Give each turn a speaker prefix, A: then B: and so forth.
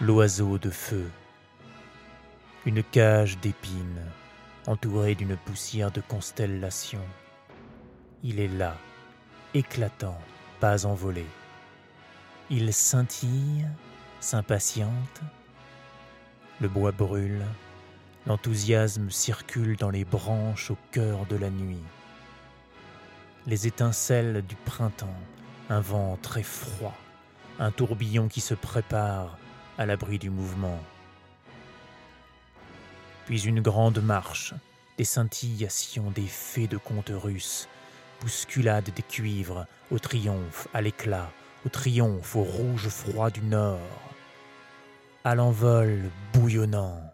A: l'oiseau de feu. Une cage d'épines entourée d'une poussière de constellations. Il est là, éclatant, pas envolé. Il scintille, s'impatiente. Le bois brûle, l'enthousiasme circule dans les branches au cœur de la nuit. Les étincelles du printemps, un vent très froid, un tourbillon qui se prépare à l'abri du mouvement. Puis une grande marche, des scintillations des fées de contes russes, bousculade des cuivres, au triomphe, à l'éclat, au triomphe, au rouge froid du nord, à l'envol bouillonnant.